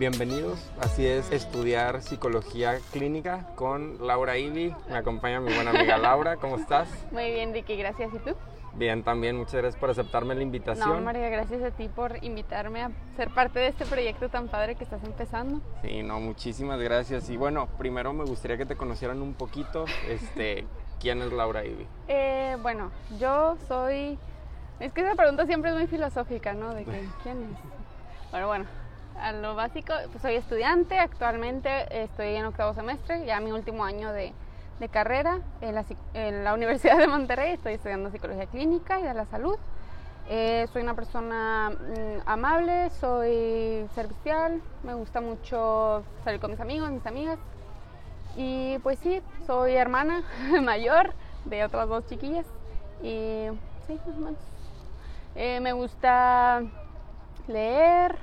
bienvenidos. Así es, estudiar psicología clínica con Laura Ibi. Me acompaña mi buena amiga Laura. ¿Cómo estás? Muy bien, Ricky, gracias. ¿Y tú? Bien, también muchas gracias por aceptarme la invitación. No, María, gracias a ti por invitarme a ser parte de este proyecto tan padre que estás empezando. Sí, no, muchísimas gracias. Y bueno, primero me gustaría que te conocieran un poquito. Este, ¿Quién es Laura Ibi? Eh, bueno, yo soy... Es que esa pregunta siempre es muy filosófica, ¿no? De que, ¿quién es? Bueno, bueno, a lo básico, pues soy estudiante, actualmente estoy en octavo semestre, ya mi último año de, de carrera en la, en la, Universidad de Monterrey, estoy estudiando psicología clínica y de la salud. Eh, soy una persona mmm, amable, soy servicial, me gusta mucho salir con mis amigos, mis amigas. Y pues sí, soy hermana mayor de otras dos chiquillas. Y sí, más o menos. Eh, me gusta leer,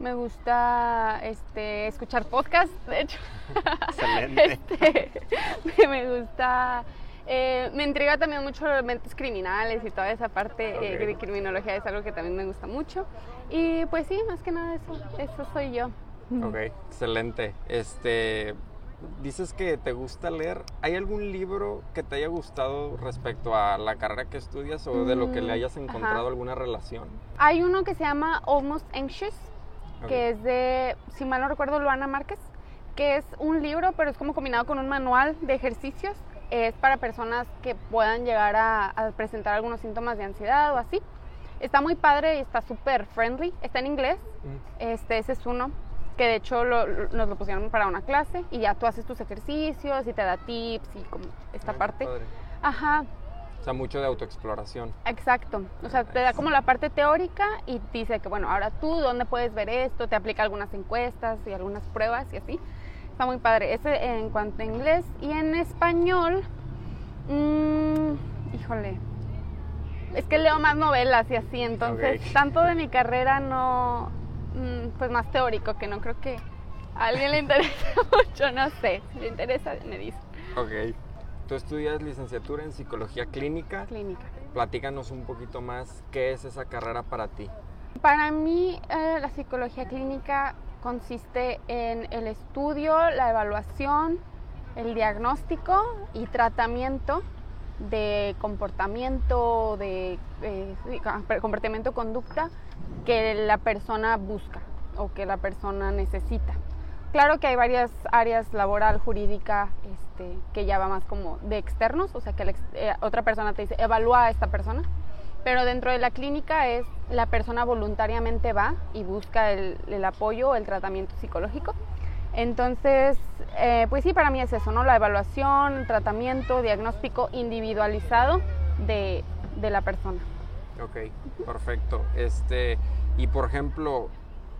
me gusta este, escuchar podcast, de hecho. Excelente. este, me gusta. Eh, me intriga también mucho los mentes criminales y toda esa parte Okay. eh, de criminología, es algo que también me gusta mucho. Y pues sí, más que nada eso, eso soy yo. Ok, excelente. Este, dices que te gusta leer. ¿Hay algún libro que te haya gustado respecto a la carrera que estudias o de lo que le Mm, hayas encontrado ajá. alguna relación? Hay uno que se llama Almost Anxious, Ok. que es de, si mal no recuerdo, Luana Márquez, que es un libro, pero es como combinado con un manual de ejercicios. Es para personas que puedan llegar a, a presentar algunos síntomas de ansiedad o así. Está muy padre y está súper friendly. Está en inglés. Mm, Este, ese es uno que de hecho lo- lo- nos lo pusieron para una clase y ya tú haces tus ejercicios y te da tips y como esta ah, parte. padre. Ajá, O sea, mucho de autoexploración. Exacto, o sea, te da como la parte teórica y dice que, bueno, ahora tú, ¿dónde puedes ver esto? Te aplica algunas encuestas y algunas pruebas y así. Está muy padre. Ese en cuanto a inglés y en español, mm, híjole, es que leo más novelas y así, entonces Ok. tanto de mi carrera no, mm, pues más teórico, que no creo que a alguien le interese mucho, no sé, si le interesa me dice. Ok. Tú estudias licenciatura en psicología clínica. Clínica. Platícanos un poquito más qué es esa carrera para ti. Para mí, eh, la psicología clínica consiste en el estudio, la evaluación, el diagnóstico y tratamiento de comportamiento, de eh, comportamiento conducta que la persona busca o que la persona necesita. Claro que hay varias áreas laboral, jurídica, este, que ya va más como de externos, o sea que eh, otra persona te dice, evalúa a esta persona, pero dentro de la clínica es la persona voluntariamente va y busca el, el apoyo, el tratamiento psicológico. Entonces, eh, pues sí, para mí es eso, ¿no? La evaluación, tratamiento, diagnóstico individualizado de, de la persona. Ok, perfecto. Este, y por ejemplo,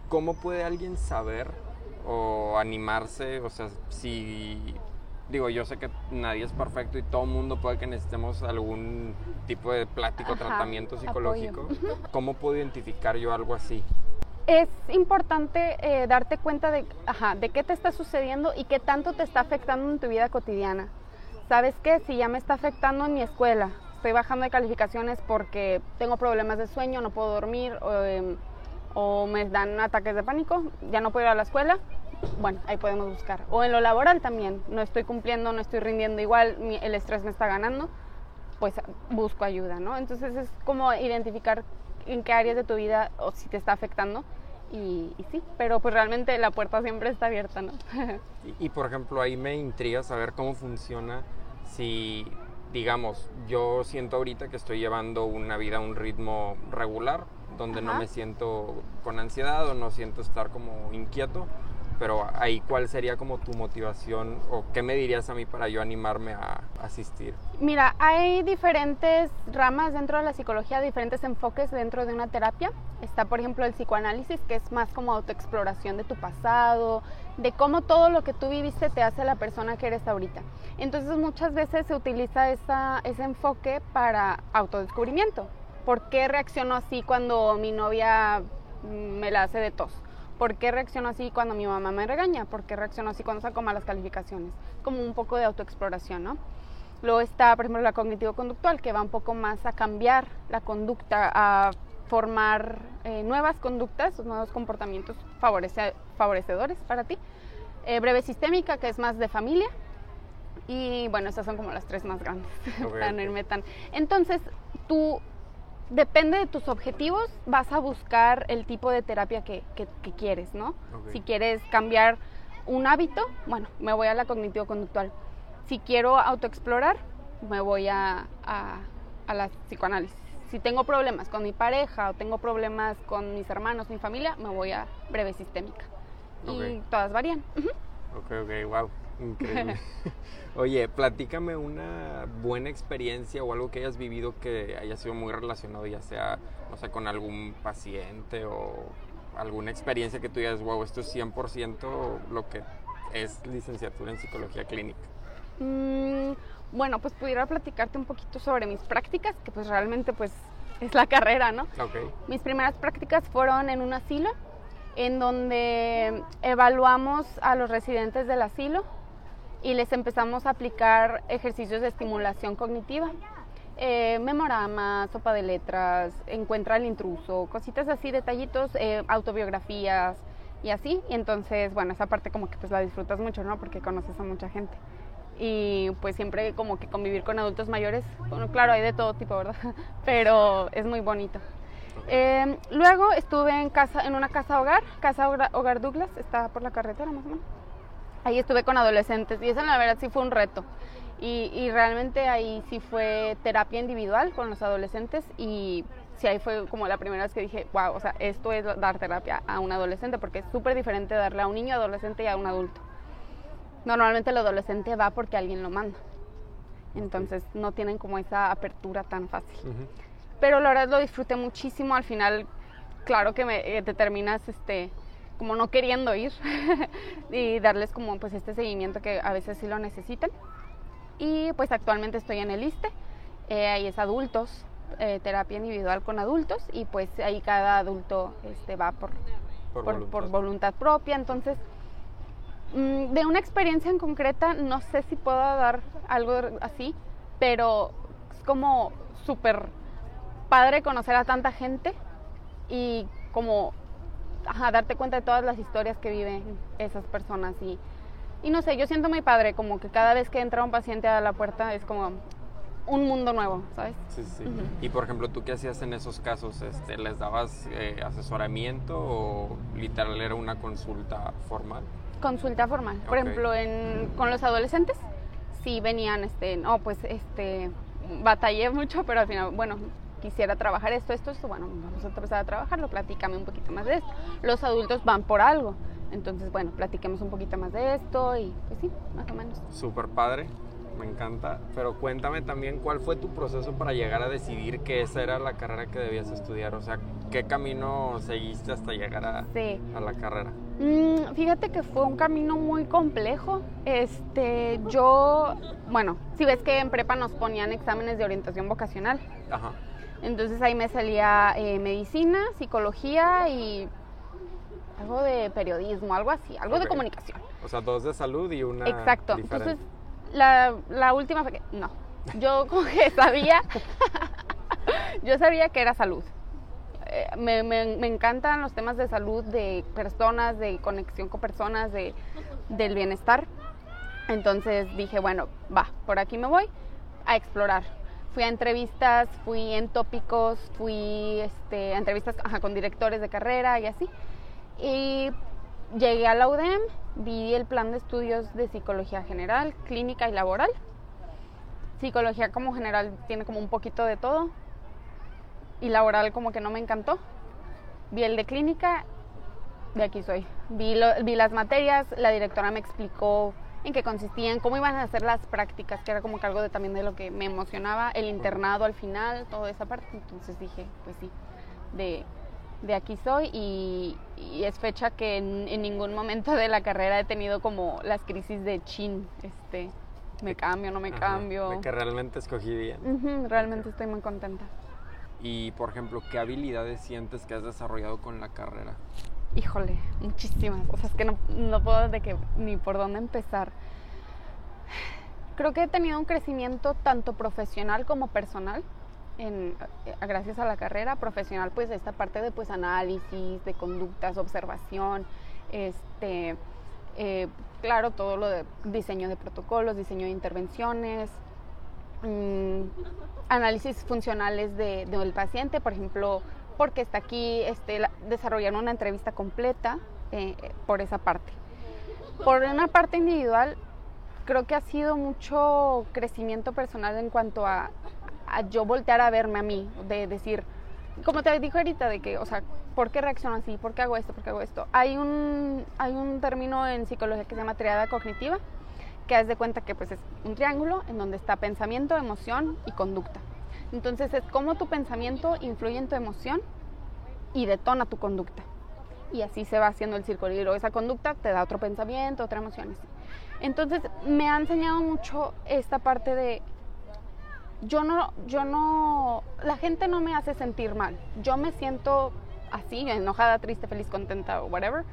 ¿cómo puede alguien saber o animarse? O sea, si digo, yo sé que nadie es perfecto y todo el mundo puede que necesitemos algún tipo de plático, Ajá, tratamiento psicológico. apoyo. ¿Cómo puedo identificar yo algo así? Es importante eh, darte cuenta de, ajá, de qué te está sucediendo y qué tanto te está afectando en tu vida cotidiana. ¿Sabes qué? Si ya me está afectando en mi escuela, estoy bajando de calificaciones porque tengo problemas de sueño, no puedo dormir o, em, o me dan ataques de pánico, ya no puedo ir a la escuela, bueno, ahí podemos buscar. O en lo laboral también, no estoy cumpliendo, no estoy rindiendo igual, el estrés me está ganando, pues busco ayuda, ¿no? Entonces es como identificar en qué áreas de tu vida o si te está afectando y, y sí, pero pues realmente la puerta siempre está abierta, ¿no? Y, y, por ejemplo, ahí me intriga saber cómo funciona si, digamos, yo siento ahorita que estoy llevando una vida a un ritmo regular, donde no me siento con ansiedad o no siento estar como inquieto, pero ahí cuál sería como tu motivación o qué me dirías a mí para yo animarme a asistir. Mira, hay diferentes ramas dentro de la psicología, diferentes enfoques dentro de una terapia. Está, por ejemplo, el psicoanálisis, que es más como autoexploración de tu pasado, de cómo todo lo que tú viviste te hace la persona que eres ahorita. Entonces, muchas veces se utiliza esa, ese enfoque para autodescubrimiento. ¿Por qué reacciono así cuando mi novia mm, me la hace de tos? ¿Por qué reacciono así cuando mi mamá me regaña? ¿Por qué reacciono así cuando saco malas calificaciones? Como un poco de autoexploración, ¿no? Luego está, por ejemplo, la cognitivo-conductual, que va un poco más a cambiar la conducta, a formar eh, nuevas conductas, nuevos comportamientos favorece- favorecedores para ti. Eh, breve sistémica, que es más de familia. Y bueno, esas son como las tres más grandes. Ok, para no ok. irme tan. Entonces, tú, depende de tus objetivos, vas a buscar el tipo de terapia que, que- que quieres, ¿no? Si quieres cambiar un hábito, bueno, me voy a la cognitivo-conductual. Si quiero autoexplorar, me voy a, a, a la psicoanálisis. Si tengo problemas con mi pareja o tengo problemas con mis hermanos, mi familia, me voy a breve sistémica. Y todas varían. Ujú. Ok, ok, wow, increíble. Oye, platícame una buena experiencia o algo que hayas vivido que haya sido muy relacionado, ya sea, no sé, con algún paciente o alguna experiencia que tú digas, wow, esto es 100% lo que es licenciatura en psicología clínica. Mm, bueno, pues pudiera platicarte un poquito sobre mis prácticas, que pues realmente pues es la carrera, ¿no? Ok, Mis primeras prácticas fueron en un asilo, en donde evaluamos a los residentes del asilo y les empezamos a aplicar ejercicios de estimulación cognitiva. Eh, memorama, sopa de letras, encuentra al intruso, cositas así, detallitos, eh, autobiografías y así. Y entonces, bueno, esa parte como que pues la disfrutas mucho, ¿no? Porque conoces a mucha gente. Y pues siempre como que convivir con adultos mayores, bueno, claro, hay de todo tipo, ¿verdad? Pero es muy bonito. Eh, luego estuve en casa, en una casa hogar, casa hogar, hogar Douglas, está por la carretera más o menos. Ahí estuve con adolescentes y eso la verdad sí fue un reto. Y, y realmente ahí sí fue terapia individual con los adolescentes y sí ahí fue como la primera vez que dije, wow, o sea, esto es dar terapia a un adolescente porque es súper diferente darle a un niño adolescente y a un adulto. Normalmente el adolescente va porque alguien lo manda. Entonces no tienen como esa apertura tan fácil pero la verdad lo disfruté muchísimo. Al final, claro que me, eh, te terminas este, como no queriendo ir y darles como pues este seguimiento que a veces sí lo necesitan. Y pues actualmente estoy en el ISTE, eh, ahí es adultos, eh, terapia individual con adultos y pues ahí cada adulto este, va por, Por por, voluntad. por voluntad propia. Entonces, mm, de una experiencia en concreta, no sé si puedo dar algo así, pero es como súper padre conocer a tanta gente y como ajá, darte cuenta de todas las historias que viven esas personas y, y no sé, yo siento muy padre como que cada vez que entra un paciente a la puerta es como un mundo nuevo, ¿sabes? Sí, sí. Ujú. Y por ejemplo, ¿tú qué hacías en esos casos? Este, ¿Les dabas eh, asesoramiento o literal era una consulta formal? Consulta formal. Por Ok. ejemplo, en, con los adolescentes, sí venían, este, no, pues, este, batallé mucho, pero al final, bueno, quisiera trabajar esto, esto, esto, bueno, vamos a empezar a trabajarlo, platícame un poquito más de esto. Los adultos van por algo, entonces, bueno, platiquemos un poquito más de esto y, pues sí, más o menos. Súper padre, me encanta. Pero cuéntame también cuál fue tu proceso para llegar a decidir que esa era la carrera que debías estudiar. O sea, ¿qué camino seguiste hasta llegar a, Sí. a la carrera? Mm, fíjate que fue un camino muy complejo. Este, yo, bueno, si ves que en prepa nos ponían exámenes de orientación vocacional. Ajá. Entonces ahí me salía eh, medicina, psicología y algo de periodismo, algo así, algo de comunicación. O sea, dos de salud y una. Exacto. diferente. Entonces la, la última fue que no. Yo como que sabía, yo sabía que era salud. Eh, me, me- me encantan los temas de salud, de personas, de conexión con personas, de, del bienestar. Entonces dije, bueno, va, por aquí me voy a explorar. Fui a entrevistas, fui en tópicos, fui este, a entrevistas con directores de carrera y así. Y llegué a la UDEM, vi el plan de estudios de psicología general, clínica y laboral. Psicología como general tiene como un poquito de todo. Y laboral como que no me encantó. Vi el de clínica, de aquí soy. Vi, vi las materias, la directora me explicó en qué consistían, cómo iban a hacer las prácticas, que era como que algo de, también de lo que me emocionaba, el internado al final, toda esa parte. Entonces dije, pues sí, de, de aquí soy y, y es fecha que en, en ningún momento de la carrera he tenido como las crisis de chin, este, me cambio, no me Ajá, cambio. De que realmente escogí bien. Ujú, realmente estoy muy contenta. Y por ejemplo, ¿qué habilidades sientes que has desarrollado con la carrera? Híjole, muchísimas. O sea, es que no, puedo de que ni por dónde empezar. Creo que he tenido un crecimiento tanto profesional como personal. en, eh, gracias a la carrera profesional, pues esta parte de pues análisis, de conductas, observación, este, eh, claro, todo lo de diseño de protocolos, diseño de intervenciones, mm, análisis funcionales de, del paciente, por ejemplo, porque está aquí, este, una entrevista completa eh, por esa parte. Por una parte individual, creo que ha sido mucho crecimiento personal en cuanto a, yo voltear a verme a mí, de decir, como te dije ahorita, de que, o sea, ¿por qué reacciono así? ¿Por qué hago esto? ¿Por qué hago esto? Hay un, hay un término en psicología que se llama triada cognitiva, que haz de cuenta que pues es un triángulo en donde está pensamiento, emoción y conducta. Entonces es cómo tu pensamiento influye en tu emoción y detona tu conducta. Y así se va haciendo el luego esa conducta te da otro pensamiento, otra emoción. Entonces me ha enseñado mucho esta parte de yo no, yo no, la gente no me hace sentir mal. Yo me siento así, enojada, triste, feliz, contenta o whatever,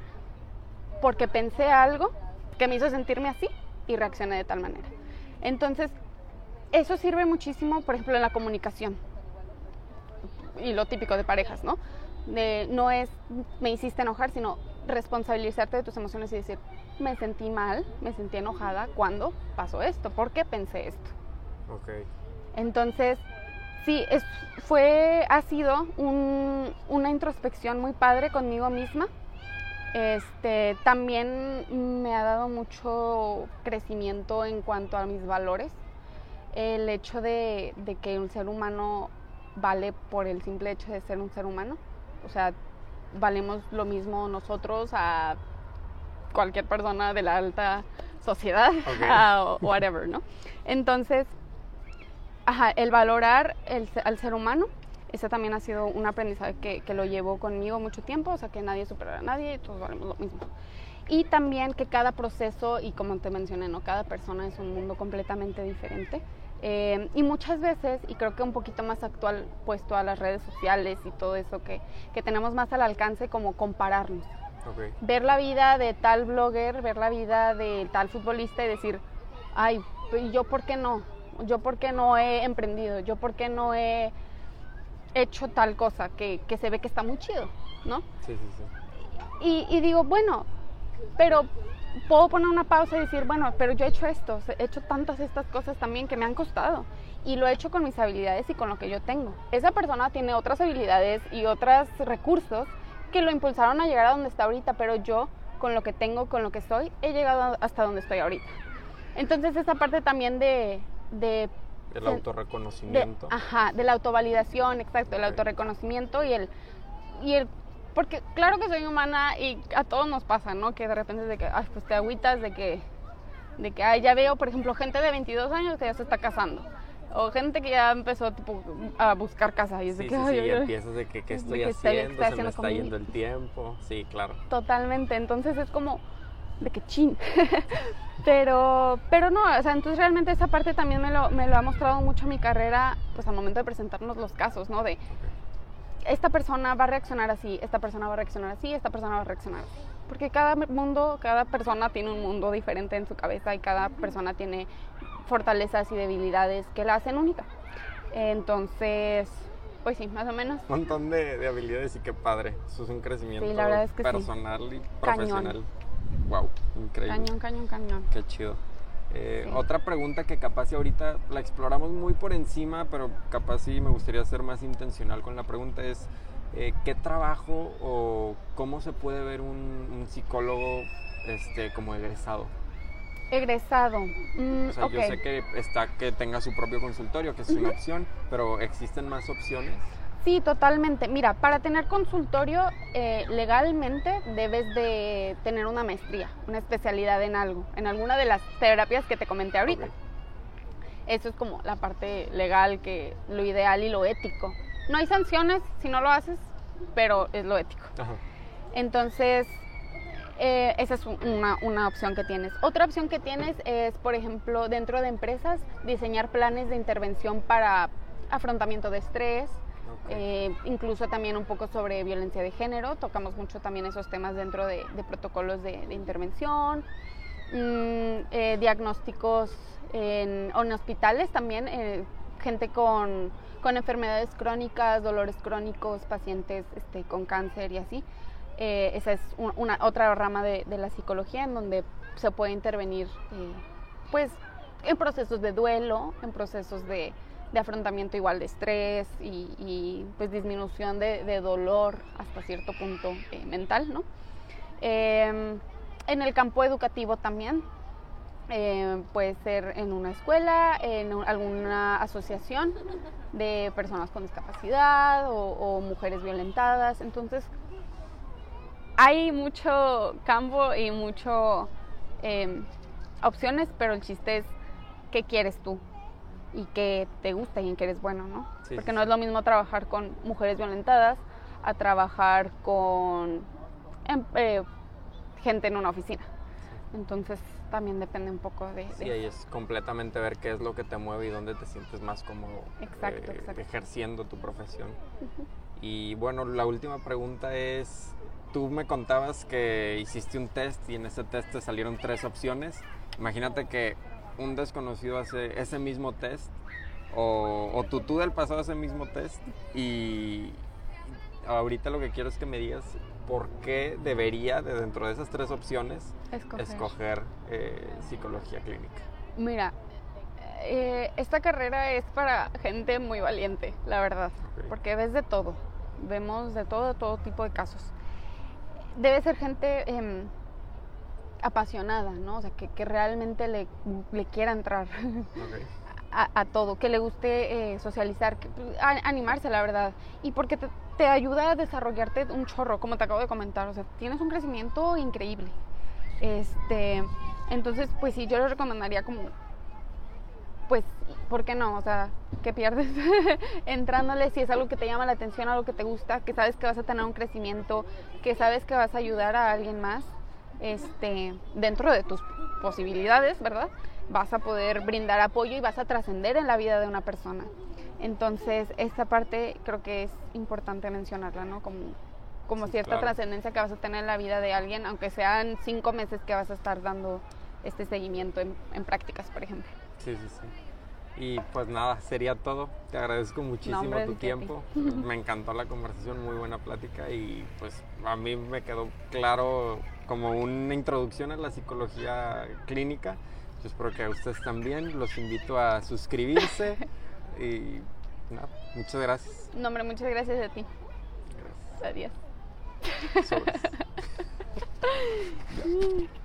porque pensé algo que me hizo sentirme así y reaccioné de tal manera. Entonces, eso sirve muchísimo, por ejemplo, en la comunicación. Y lo típico de parejas, ¿no? De, no es me hiciste enojar, sino responsabilizarte de tus emociones y decir, me sentí mal, me sentí enojada cuando pasó esto, ¿por qué pensé esto? Okay. Entonces, sí, es, fue, ha sido una introspección muy padre conmigo misma. Este, también me ha dado mucho crecimiento en cuanto a mis valores. El hecho de, de que un ser humano vale por el simple hecho de ser un ser humano. O sea, valemos lo mismo nosotros a cualquier persona de la alta sociedad o whatever, ¿no? Entonces, ajá, el valorar el, al ser humano, ese también ha sido un aprendizaje que, que, lo llevo conmigo mucho tiempo, o sea, que nadie supera a nadie, todos valemos lo mismo. Y también que cada proceso, y como te mencioné, ¿no? cada persona es un mundo completamente diferente. Eh, y muchas veces, y creo que un poquito más actual, pues todas las redes sociales y todo eso que, que tenemos más al alcance, como compararnos. Ver la vida de tal blogger, ver la vida de tal futbolista y decir, ay, ¿yo por qué no? ¿Yo por qué no he emprendido? ¿Yo por qué no he hecho tal cosa que, que se ve que está muy chido? ¿No? Sí, sí, sí. Y, y digo, bueno, pero puedo poner una pausa y decir, bueno, pero yo he hecho esto, he hecho tantas estas cosas también que me han costado y lo he hecho con mis habilidades y con lo que yo tengo. Esa persona tiene otras habilidades y otros recursos que lo impulsaron a llegar a donde está ahorita, pero yo con lo que tengo, con lo que soy, he llegado hasta donde estoy ahorita. Entonces esa parte también de... de el autorreconocimiento. ajá, de la autovalidación, exacto, el autorreconocimiento y el, y el porque claro que soy humana y a todos nos pasa, ¿no? Que de repente de que, ay, pues te agüitas de que, de que, ay, ya veo, por ejemplo, gente de 22 años que ya se está casando. O gente que ya empezó tipo, a buscar casa y es de que, sí, ay, sí, ay, empiezas de que, ¿qué estoy haciendo? se me está yendo el tiempo. Sí, claro. Totalmente. Entonces es como de que chin. pero, pero no, o sea, entonces realmente esa parte también me lo, me lo ha mostrado mucho mi carrera, pues al momento de presentarnos los casos, ¿no? De, esta persona va a reaccionar así, esta persona va a reaccionar así, esta persona va a reaccionar así. Porque cada mundo, cada persona tiene un mundo diferente en su cabeza y cada persona tiene fortalezas y debilidades que la hacen única. Entonces, pues sí, más o menos. Un montón de, habilidades y qué padre. Eso es un crecimiento personal y profesional. Wow, increíble. Cañón, cañón, cañón. Qué chido. Eh, otra pregunta que capaz si ahorita la exploramos muy por encima, pero capaz sí me gustaría ser más intencional con la pregunta es, eh, ¿qué trabajo o cómo se puede ver un, psicólogo este, como egresado? Egresado. Mm, o sea, yo sé que está que tenga su propio consultorio, que es una opción, pero ¿existen más opciones? Sí, totalmente. Mira, para tener consultorio eh, legalmente debes de tener una maestría, una especialidad en algo, en alguna de las terapias que te comenté ahorita. Eso es como la parte legal, que lo ideal y lo ético. No hay sanciones si no lo haces, pero es lo ético. Entonces, eh, esa es una, una, opción que tienes. Otra opción que tienes es, por ejemplo, dentro de empresas, diseñar planes de intervención para afrontamiento de estrés, eh, incluso también un poco sobre violencia de género, tocamos mucho también esos temas dentro de, protocolos de, intervención, mm, eh, diagnósticos en, hospitales también, eh, gente con, con enfermedades crónicas, dolores crónicos, pacientes este, con cáncer y así. Esa es una, otra rama de, la psicología en donde se puede intervenir pues en procesos de duelo, en procesos de, afrontamiento igual de estrés y, pues disminución de, dolor hasta cierto punto eh, mental, ¿no? Em, en el campo educativo también, eh, puede ser en una escuela, en alguna asociación de personas con discapacidad o, mujeres violentadas. Entonces, hay mucho campo y mucho em, opciones, pero el chiste es qué quieres tú y qué te gusta y en qué eres bueno, ¿no? Porque no es lo mismo trabajar con mujeres violentadas a trabajar con em, eh, gente en una oficina. Entonces también depende un poco de... Sí, ahí es completamente ver qué es lo que te mueve y dónde te sientes más cómodo exacto, eh, ejerciendo tu profesión. Y bueno, la última pregunta es, tú me contabas que hiciste un test y en ese test te salieron tres opciones. Imagínate que un desconocido hace ese mismo test o, o tu tú del pasado ese mismo test y ahorita lo que quiero es que me digas por qué debería, de dentro de esas tres opciones, escoger, eh, psicología clínica? Mira, eh, esta carrera es para gente muy valiente, la verdad, porque ves de todo, vemos de todo, todo tipo de casos. Debe ser gente em, apasionada, ¿no? O sea, que, realmente le, quiera entrar. A, todo, que le guste eh, socializar, que, animarse, la verdad. Y porque te, te ayuda a desarrollarte un chorro, como te acabo de comentar. O sea, tienes un crecimiento increíble. Este, entonces, pues sí, yo les recomendaría como, pues, ¿por qué no? O sea, que pierdes entrándole si es algo que te llama la atención, algo que te gusta, que sabes que vas a tener un crecimiento, que sabes que vas a ayudar a alguien más, este, dentro de tus posibilidades, ¿verdad? Vas a poder brindar apoyo y vas a trascender en la vida de una persona. Entonces, esta parte creo que es importante mencionarla, ¿no? Como, como cierta trascendencia que vas a tener en la vida de alguien, aunque sean cinco meses que vas a estar dando este seguimiento en, prácticas, por ejemplo. Sí, sí, sí. Y pues nada, sería todo. Te agradezco muchísimo tu tiempo. Me encantó la conversación, muy buena plática y pues a mí me quedó claro como una introducción a la psicología clínica. Yo espero que a ustedes también. Los invito a suscribirse. Y nada, muchas gracias. No, hombre, muchas gracias a ti. Gracias. Adiós.